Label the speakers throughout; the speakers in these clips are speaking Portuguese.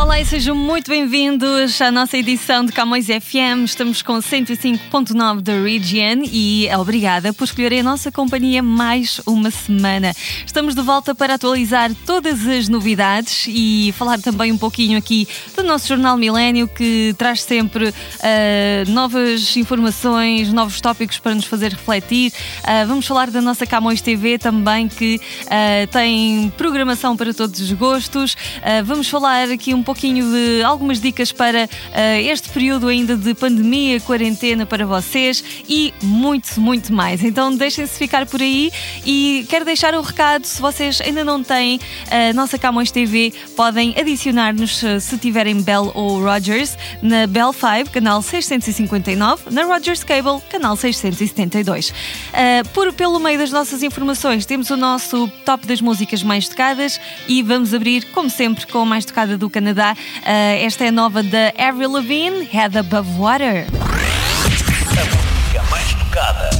Speaker 1: Olá e sejam muito bem-vindos à nossa edição de Camões FM. Estamos com 105.9 da Region e obrigada por escolherem a nossa companhia mais uma semana. Estamos de volta para atualizar todas as novidades e falar também um pouquinho aqui do nosso jornal Milênio que traz sempre uh, novas informações, novos tópicos para nos fazer refletir. Uh, vamos falar da nossa Camões TV também que uh, tem programação para todos os gostos. vamos falar aqui um pouquinho de algumas dicas para uh, este período ainda de pandemia, quarentena para vocês e muito, muito mais. Então deixem-se ficar por aí e quero deixar um recado: se vocês ainda não têm a nossa Camões TV, podem adicionar-nos eh, se tiverem Bell ou Rogers na Bell 5, canal 659, na Rogers Cable, canal 672. Uh, eh, por, pelo meio das nossas informações, temos o nosso top das músicas mais tocadas e vamos abrir, como sempre, com a mais tocada do Canadá. Uh, esta é a nova da Avril Lavigne, Head Above Water.
Speaker 2: A música mais tocada.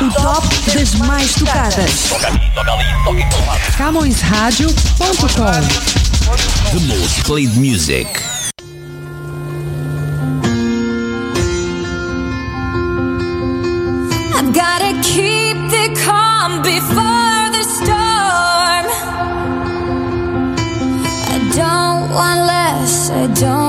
Speaker 3: O top das mais tocadas.
Speaker 2: Toca ali, toca ali, toca em todo lado.
Speaker 3: CamõesRádio.com
Speaker 2: The most played music.
Speaker 4: I don't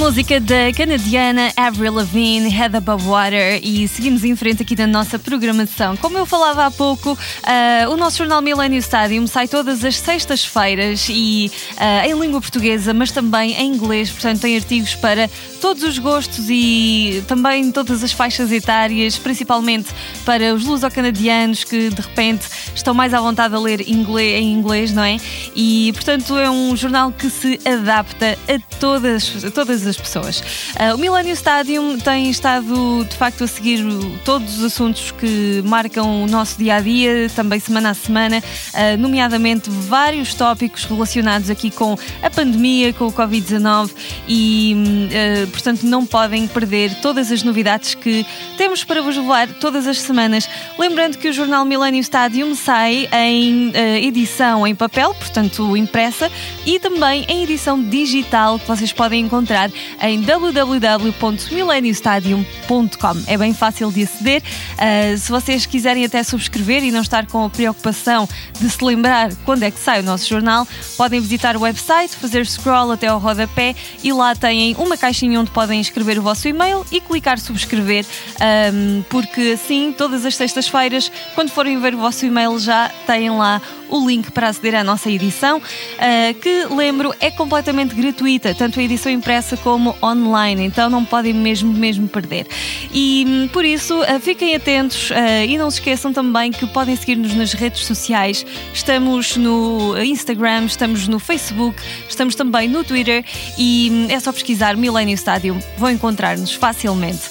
Speaker 1: música da canadiana Avril Lavigne, Head Above Water, e seguimos em frente aqui na nossa programação. Como eu falava há pouco, ah, o nosso jornal Millennium Stadium sai todas as sextas-feiras e ah, em língua portuguesa, mas também em inglês, portanto tem artigos para todos os gostos e também todas as faixas etárias, principalmente para os luso-canadianos que de repente estão mais à vontade a ler inglês, em inglês, não é? E portanto é um jornal que se adapta a todas, a todas as pessoas. Ah, o Millennium Stadium tem estado de facto a seguir todos os assuntos que marcam o nosso dia a dia, também semana a semana, ah, nomeadamente vários tópicos relacionados aqui com a pandemia, com o Covid-19 e ah, portanto não podem perder todas as novidades que temos para vos levar todas as semanas. Lembrando que o jornal Millennium Stadium sai em edição em papel, portanto impressa, e também em edição digital que vocês podem encontrar em www.millenniumstadium.com. É bem fácil de aceder. Ah, se vocês quiserem até subscrever e não estar com a preocupação de se lembrar quando é que sai o nosso jornal, podem visitar o website, fazer scroll até ao rodapé e lá têm uma caixinha onde podem escrever o vosso e-mail e clicar subscrever, ahm, porque assim, todas as sextas-feiras, quando forem ver o vosso e-mail, já têm lá o link para aceder à nossa edição, ah, que lembro é completamente gratuita, tanto a edição impressa como online, então não podem mesmo, mesmo perder. E hum, por isso, ah, fiquem atentos ah, e não se esqueçam também que podem seguir-nos nas redes sociais. Estamos no Instagram, estamos no Facebook, estamos também no Twitter e hum, é só pesquisar Millennium Stadium, vão encontrar-nos facilmente.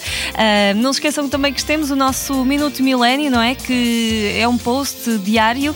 Speaker 1: Não se esqueçam também que temos o nosso Minuto Milênio, não é? Que é um post diário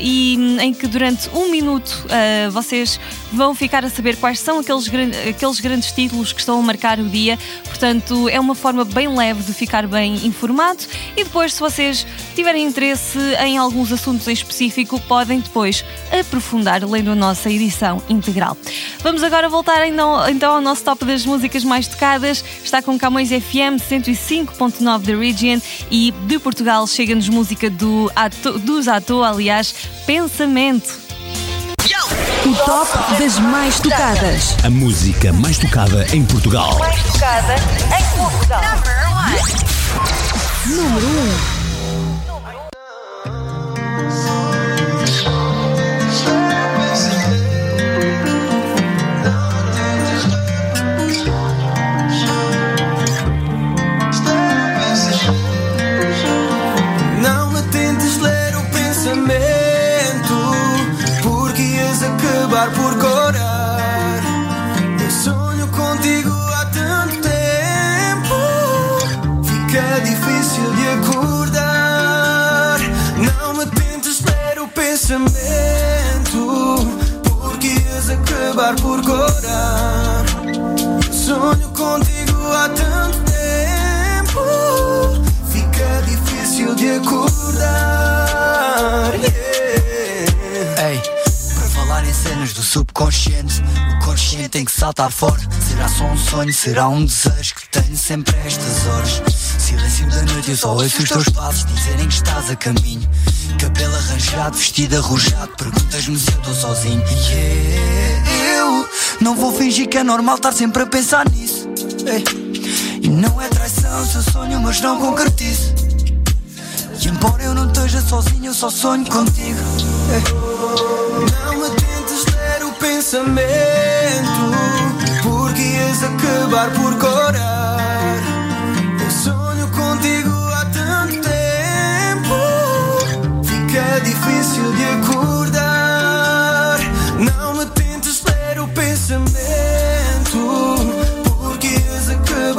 Speaker 1: e hum, em que durante um minuto ah, vocês vão ficar a saber quais são aqueles, gran- aqueles grandes títulos que estão a marcar o dia. Portanto, é uma forma bem leve de ficar bem informado e depois, se vocês tiverem interesse em alguns assuntos em específico, podem depois aprofundar lendo a nossa edição integral. Vamos agora voltar então, ao nosso top das músicas mais tocadas. Está com Camões FM 105.9 da Region e de Portugal chega-nos música do ato, dos Ato, aliás, Pensamento.
Speaker 3: O top das mais tocadas.
Speaker 2: A música mais tocada em Portugal.
Speaker 3: Número 1.
Speaker 5: Pensamento, porque ias acabar por. Eu sonho contigo há tanto tempo. Fica difícil de acordar. Yeah.
Speaker 6: Ei, para falar em cenas do subconsciente, o consciente tem que saltar fora. Será só um sonho, será um desejo que tenho sempre estas horas. Silêncio da noite, eu só ouço os teus passos dizerem que estás a caminho. Cabelo arranjado, vestido arrojado, perguntas-me se eu estou sozinho. Yeah, eu não vou fingir que é normal estar sempre a pensar nisso. E não é traição se eu sonho, mas não concretizo. E embora eu não esteja sozinho, eu só sonho contigo.
Speaker 5: Não me tentes ler o pensamento, porque ias acabar por corar.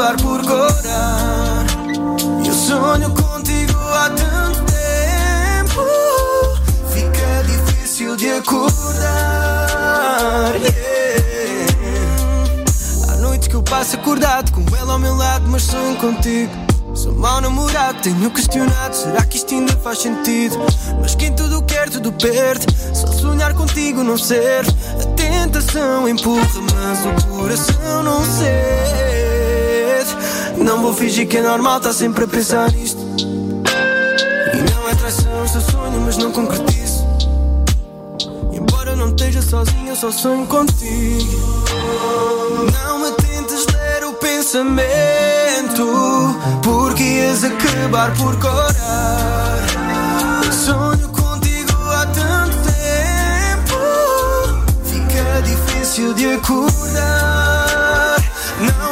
Speaker 5: Acabar por corar. Eu sonho contigo há tanto tempo, fica difícil de acordar. Yeah. Há noites que eu passo acordado com ela ao meu lado, mas sonho contigo. Sou mau namorado, tenho questionado. Será que isto ainda faz sentido? Mas quem tudo quer, tudo perde. Só sonhar contigo não serve. A tentação empurra, mas o coração não cede. Não vou fingir que é normal, tá sempre a pensar nisto. E não é traição, se eu sonho, mas não concretizo. E embora não esteja sozinho, eu só sonho contigo. Não me tentes ler o pensamento, porque ias acabar por corar. Sonho contigo há tanto tempo, fica difícil de acordar. Não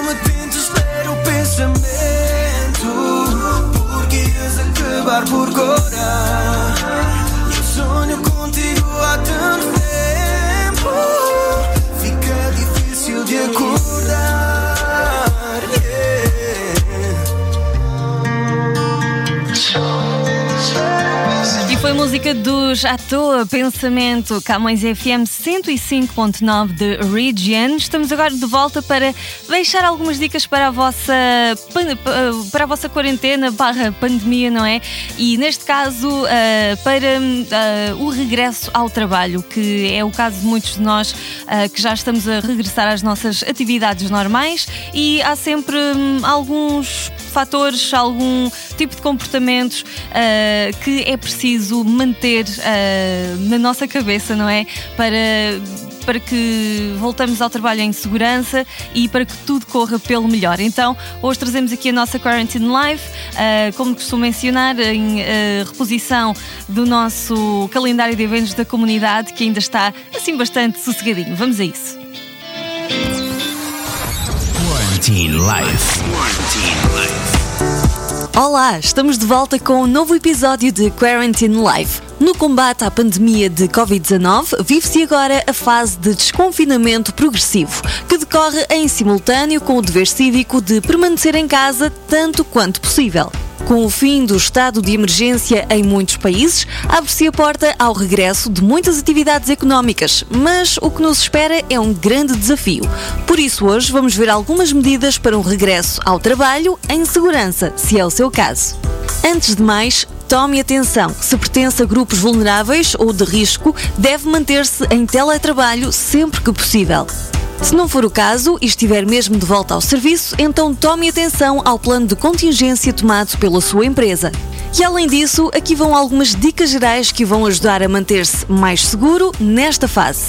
Speaker 7: música dos À Toa Pensamento, Camões FM 105.9 de Region. Estamos agora de volta para deixar algumas dicas para a vossa, para a vossa quarentena barra pandemia, não é? E neste caso, ah, para ah, o regresso ao trabalho, que é o caso de muitos de nós ah, que já estamos a regressar às nossas atividades normais e há sempre hum, alguns fatores, algum tipo de comportamentos que é preciso manter ah, na nossa cabeça, não é? Para, para que voltamos ao trabalho em segurança e para que tudo corra pelo melhor. Então, hoje trazemos aqui a nossa Quarantine Live, ah, como costumo mencionar, em ah, reposição do nosso calendário de eventos da comunidade, que ainda está assim bastante sossegadinho. Vamos a isso.
Speaker 2: Quarantine Life. Quarantine.
Speaker 1: Olá, estamos de volta com um novo episódio de Quarantine Live. No combate à pandemia de Covid-19, vive-se agora a fase de desconfinamento progressivo, que decorre em simultâneo com o dever cívico de permanecer em casa tanto quanto possível. Com o fim do estado de emergência em muitos países, abre-se a porta ao regresso de muitas atividades económicas, mas o que nos espera é um grande desafio. Por isso, hoje vamos ver algumas medidas para um regresso ao trabalho em segurança, se é o seu caso. Antes de mais, tome atenção. Se pertence a grupos vulneráveis ou de risco, deve manter-se em teletrabalho sempre que possível. Se não for o caso e estiver mesmo de volta ao serviço, então tome atenção ao plano de contingência tomado pela sua empresa. E além disso, aqui vão algumas dicas gerais que vão ajudar a manter-se mais seguro nesta fase.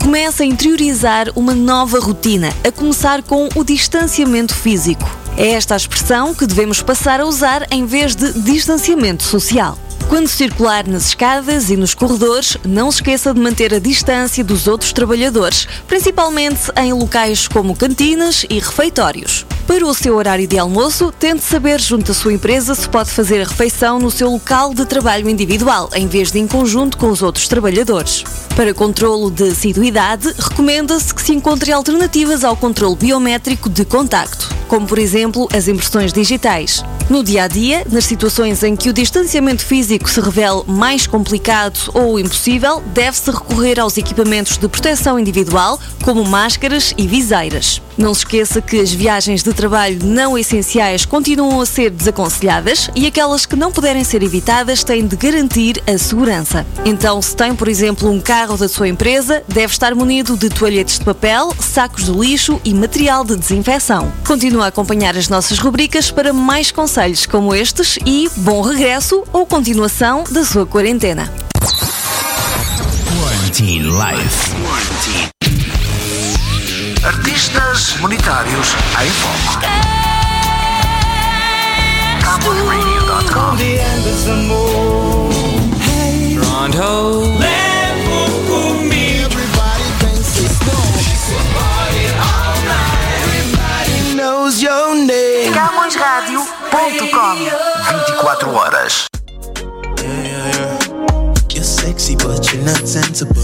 Speaker 1: Comece a interiorizar uma nova rotina, a começar com o distanciamento físico. É esta a expressão que devemos passar a usar em vez de distanciamento social. Quando circular nas escadas e nos corredores, não se esqueça de manter a distância dos outros trabalhadores, principalmente em locais como cantinas e refeitórios. Para o seu horário de almoço, tente saber junto à sua empresa se pode fazer a refeição no seu local de trabalho individual, em vez de em conjunto com os outros trabalhadores. Para controlo de assiduidade, recomenda-se que se encontre alternativas ao controle biométrico de contacto, como por exemplo as impressões digitais. No dia a dia, nas situações em que o distanciamento físico se revele mais complicado ou impossível, deve-se recorrer aos equipamentos de proteção individual, como máscaras e viseiras. Não se esqueça que as viagens de trabalho não essenciais continuam a ser desaconselhadas e aquelas que não puderem ser evitadas têm de garantir a segurança. Então, se tem, por exemplo, um carro da sua empresa, deve estar munido de toalhetes de papel, sacos de lixo e material de desinfecção. Continua a acompanhar as nossas rubricas para mais conselhos como estes e bom regresso ou continuação da sua quarentena.
Speaker 2: Quarantine Life. Quarantine.
Speaker 6: Artistas monetários em foco. CamosRadio.com
Speaker 5: knows your name.
Speaker 6: CamosRadio.com 24 horas.
Speaker 8: Sexy, but you're not sensible.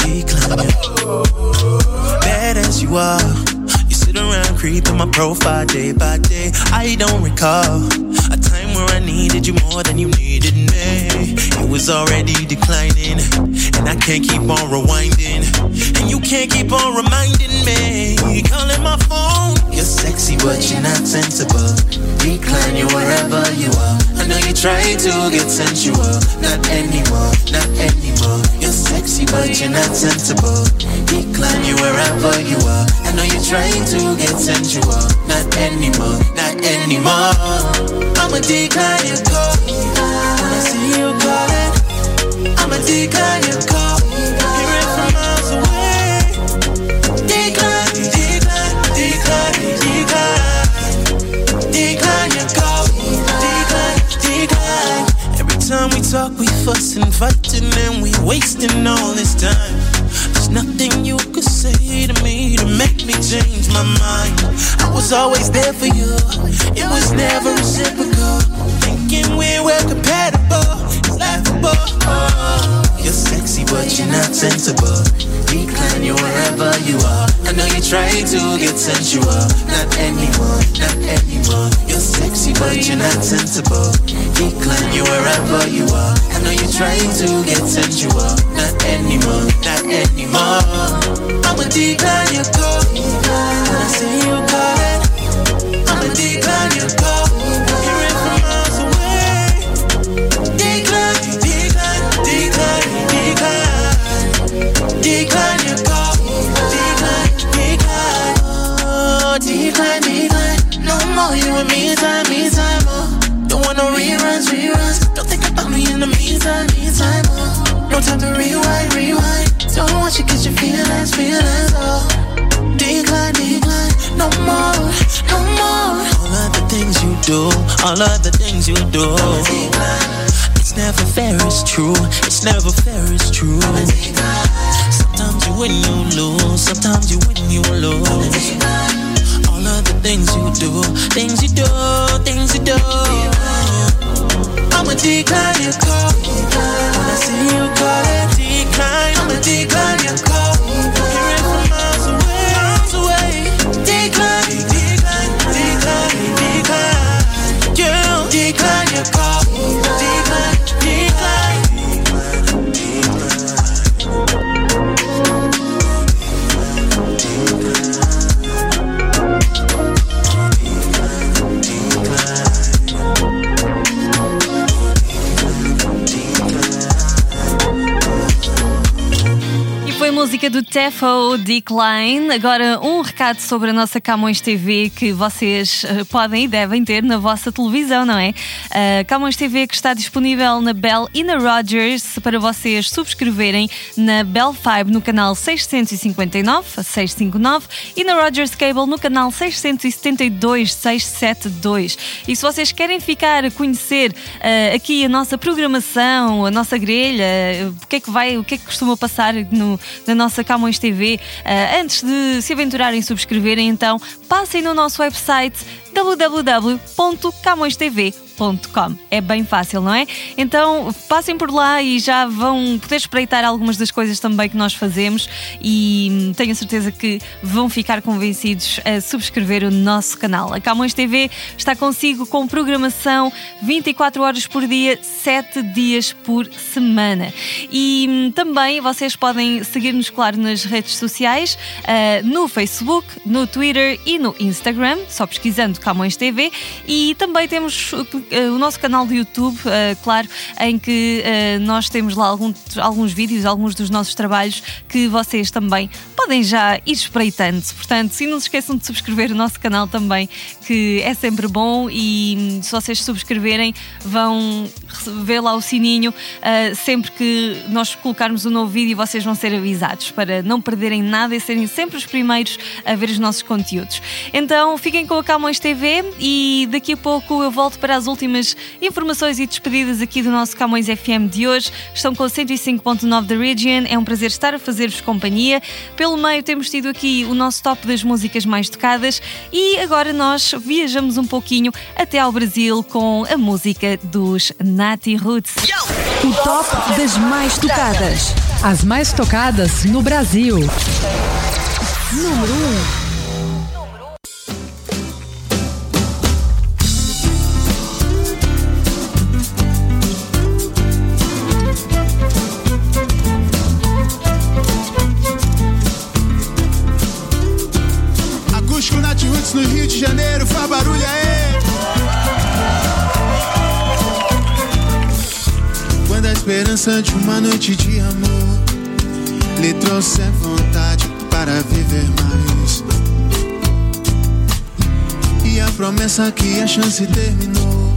Speaker 8: Decline you. Bad as you are, you sit around creeping my profile day by day. I don't recall a time where I needed you more than you needed me. It was already declining, and I can't keep on rewinding. And you can't keep on reminding me. Calling my phone. You're sexy, but you're not sensible. Decline you wherever you are. Know you try to get sensual. Not anymore, not anymore. You're sexy, but you're not sensible. Decline you wherever you are. I know you're trying to get sensual. Not anymore, not anymore. I'ma decline your call. When I see you calling, I'ma decline your call. Always there for you. It was never reciprocal. Thinking we were compatible. Laughable. You're sexy, but you're not sensible. Decline you wherever you are. I know you're trying to get sensual. Not anymore, not anymore. You're sexy, but you're not sensible. Decline you wherever you are. I know you're trying to get sensual. Not anymore, not anymore. I'ma decline your call. All of the things you do. It's never fair, it's true. It's never fair, it's true. Do
Speaker 1: Tefo Decline. Agora, um recado sobre a nossa Camões TV que vocês eh, podem e devem ter na vossa televisão, não é? A Camões TV que está disponível na Bell e na Rogers para vocês subscreverem na Bell 5 no canal 659, 659 e na Rogers Cable no canal 672, 672. E se vocês querem ficar a conhecer eh, aqui a nossa programação, a nossa grelha, eh, o que é que vai, o que é que costuma passar no, na nossa Camões TV, eh, antes de se aventurarem e subscreverem, então passem no nosso website www.camõestv.com É bem fácil, não é? Então passem por lá e já vão poder espreitar algumas das coisas também que nós fazemos e hum, tenho certeza que vão ficar convencidos a subscrever o nosso canal. A Camões TV está consigo com programação 24 horas por dia, 7 dias por semana. E hum, também vocês podem seguir-nos, claro, nas redes sociais, ah, no Facebook, no Twitter e no Instagram, só pesquisando Camões TV. E também temos uh, o nosso canal do YouTube, uh, claro, em que uh, nós temos lá alguns vídeos, alguns dos nossos trabalhos que vocês também podem já ir espreitando. Portanto, se não se esqueçam de subscrever o nosso canal também, que é sempre bom e hum, se vocês subscreverem vão ver lá o sininho uh, sempre que nós colocarmos um novo vídeo vocês vão ser avisados para não perderem nada e serem sempre os primeiros a ver os nossos conteúdos. Então fiquem com a Camões TV e daqui a pouco eu volto para as últimas informações e despedidas aqui do nosso Camões FM de hoje. Estão com 105.9 da Region, é um prazer estar a fazer-vos companhia. Pelo meio temos tido aqui o nosso top das músicas mais tocadas e agora nós viajamos um pouquinho até ao Brasil com a música dos Nati Roots.
Speaker 3: O top das mais tocadas.
Speaker 9: As mais tocadas no Brasil.
Speaker 3: Número 1.
Speaker 10: Esperança de uma noite de amor. Lhe trouxe vontade para viver mais. E a promessa que a chance terminou.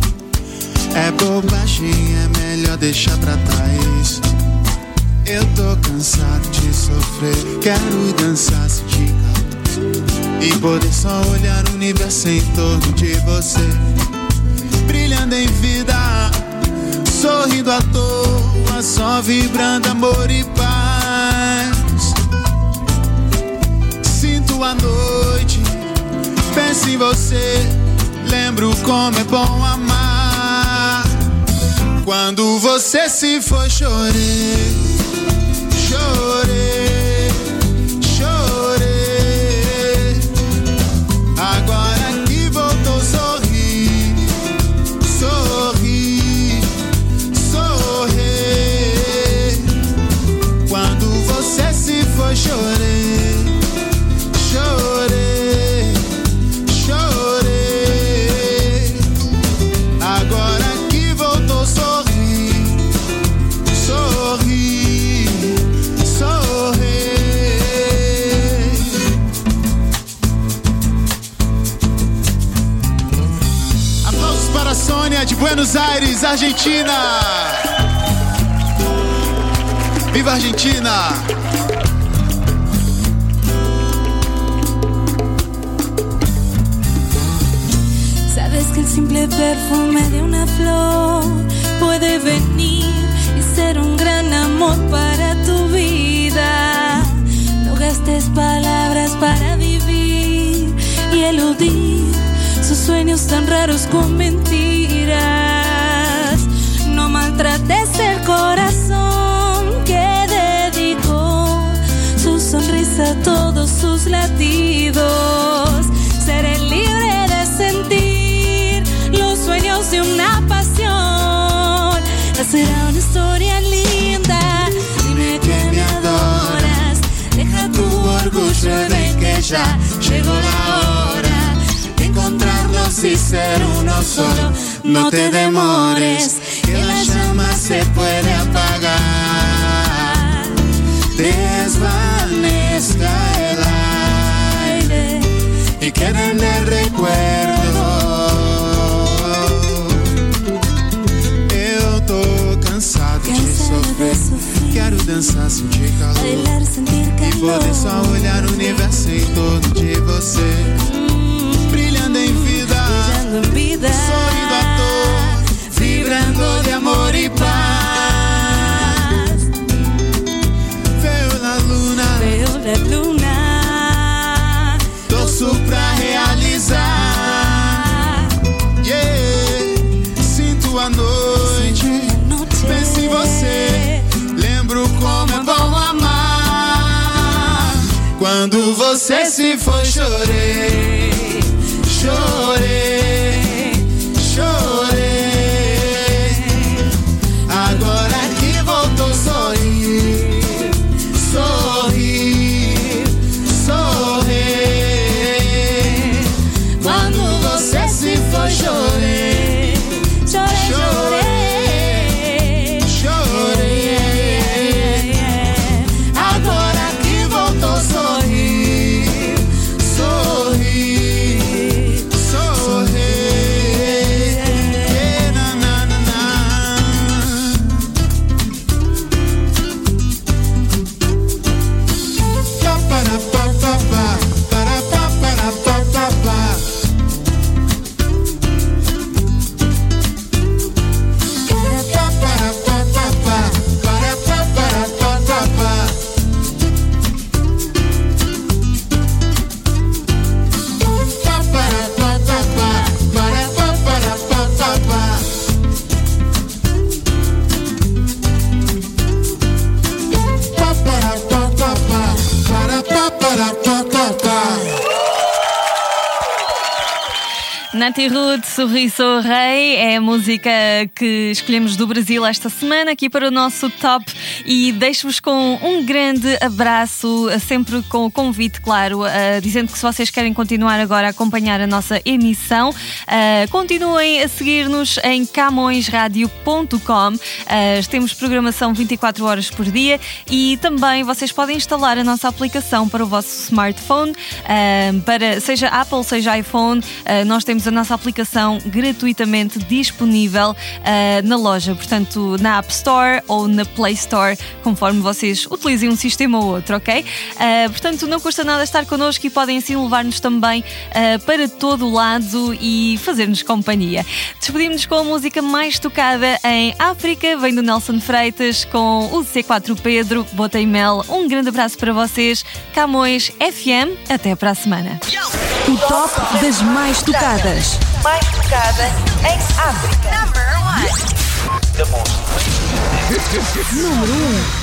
Speaker 10: É bobagem, é melhor deixar pra trás. Eu tô cansado de sofrer, quero dançar se de e poder só olhar o universo em torno de você. Brilhando em vida Sorrindo à toa Só vibrando amor e paz Sinto a noite Penso em você, lembro como é bom amar. Quando você se chorei, chorei, foi, chorei, chorei. Agora que voltou, sorri, sorri, sorri. Aplausos para a Sônia de Buenos Aires, Argentina. Viva Argentina!
Speaker 11: Simple perfume de una flor puede venir y ser un gran amor para tu vida. No gastes palabras para vivir y eludir sus sueños tan raros con mentiras. No maltrates el corazón llegó la hora de encontrarnos y ser uno solo. No te demores, que la llama se puede apagar. Desvanezca el aire y queden el recuerdo.
Speaker 10: Quero dançar, sentir calor.
Speaker 11: Bailar, sentir
Speaker 10: E
Speaker 11: calor.
Speaker 10: poder só olhar o universo em torno de você. Brilhando em vida,
Speaker 11: Brillando en vida.
Speaker 10: sorrindo à toa, vibrando de amor e paz. Você se foi, chorei, chorei,
Speaker 1: Nati Ruth, Sorriso Rei, é a música que escolhemos do Brasil esta semana aqui para o nosso top e deixo-vos com um grande abraço, sempre com o convite, claro, eh, dizendo que se vocês querem continuar agora a acompanhar a nossa emissão, eh, continuem a seguir-nos em camõesradio.com. Eh, temos programação 24 horas por dia e também vocês podem instalar a nossa aplicação para o vosso smartphone, eh, para seja Apple, seja iPhone, eh, nós temos a nossa aplicação gratuitamente disponível eh, na loja, portanto na App Store ou na Play Store, conforme vocês utilizem um sistema ou outro, ok? Eh, portanto, não custa nada estar connosco e podem assim levar-nos também eh, para todo o lado e fazer-nos companhia. Despedimos-nos com a música mais tocada em África, vem do Nelson Freitas com o C4 Pedro, Botei Mel. Um grande abraço para vocês, Camões FM, até para a semana.
Speaker 3: O top das mais tocadas.
Speaker 12: Mais tocada em África. Number one.
Speaker 3: Número 1.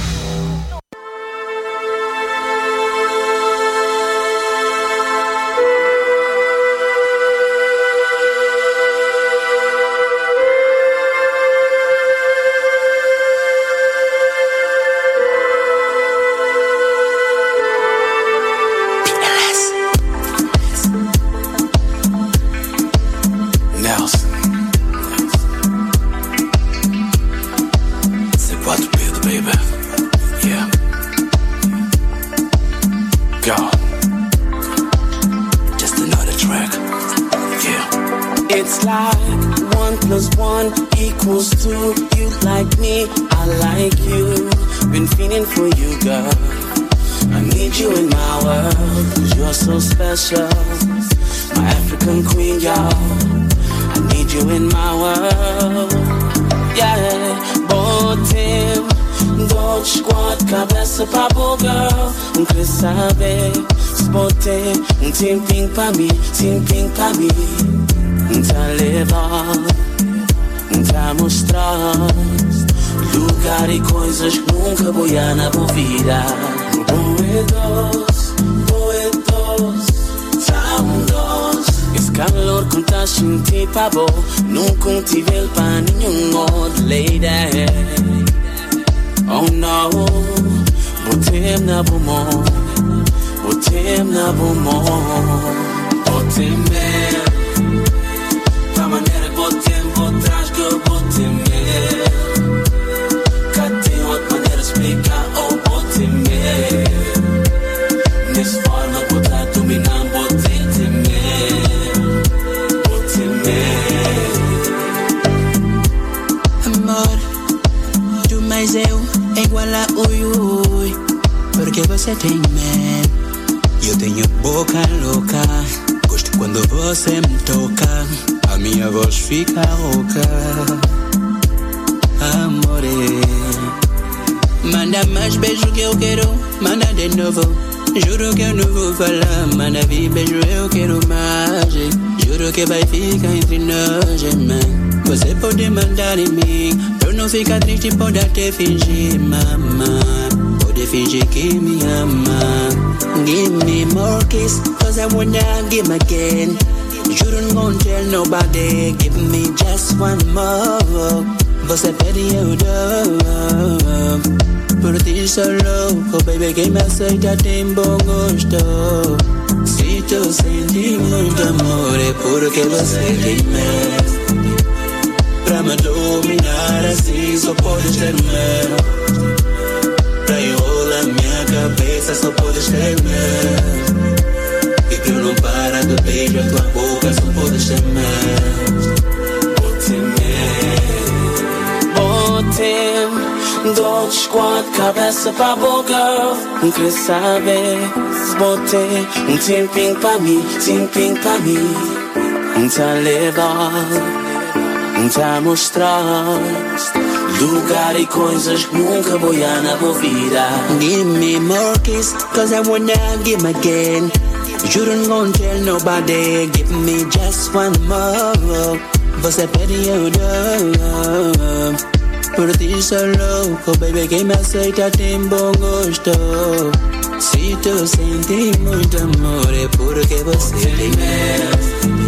Speaker 13: Squad, cabeça pra boa girl. Não quer saber se botei um tempinho pra mim, tempinho pra mim. Tá levar, tá mostrar lugar e coisas que nunca vou ir na minha vida. Boedos, boedos, tão doce. Esse calor que tá sentindo pra bom, nunca tive ele pra nenhum outro lady. Oh no, botem na bumon, botem na bumon, botem mesmo. Da maneira que botem, botrás que eu botem mesmo. Cá tem outra maneira de explicar, oh botem mesmo. Nessa forma que tá dominando, botem mesmo. Botem mesmo.
Speaker 14: Amor, tu mais eu é igual a ui ui Porque você tem man Eu tenho boca louca Gosto quando você me toca A minha voz fica rouca Amore Manda mais beijo que eu quero Manda de novo Juro que eu não vou falar Manda vir beijo eu quero mais Juro que vai ficar entre nós, man. Você pode mandar em mim eu não ficar triste, pode até fingir, mama. Pode fingir que me ama Give me more kiss Cause I wanna give again Juro não vou tell nobody Give me just one more. Você pede eu dou Por ti sou louco, baby Quem me aceita tem bom gosto Se tu sente muito amor É porque você tem medo me. dominar assim só podes ter medo Pra enrolar minha cabeça só podes ter medo E pra eu não parar de beijo a tua boca só podes ter medo
Speaker 13: Botem. Botem. Dodge squad, cabeça pra girl. Não quer saber se botei um tempinho pra mim, tempinho pra mim. Tá levar, tá mostrar lugar e coisas que nunca vou na minha vida.
Speaker 14: Give me more kiss, cause I wanna give again. Juro não vou tell nobody, give me just one more. Você pede eu dou. Por ti sou louco, baby, quem me aceita tem bom gosto. Se tu sente muito amor, é porque você tem medo.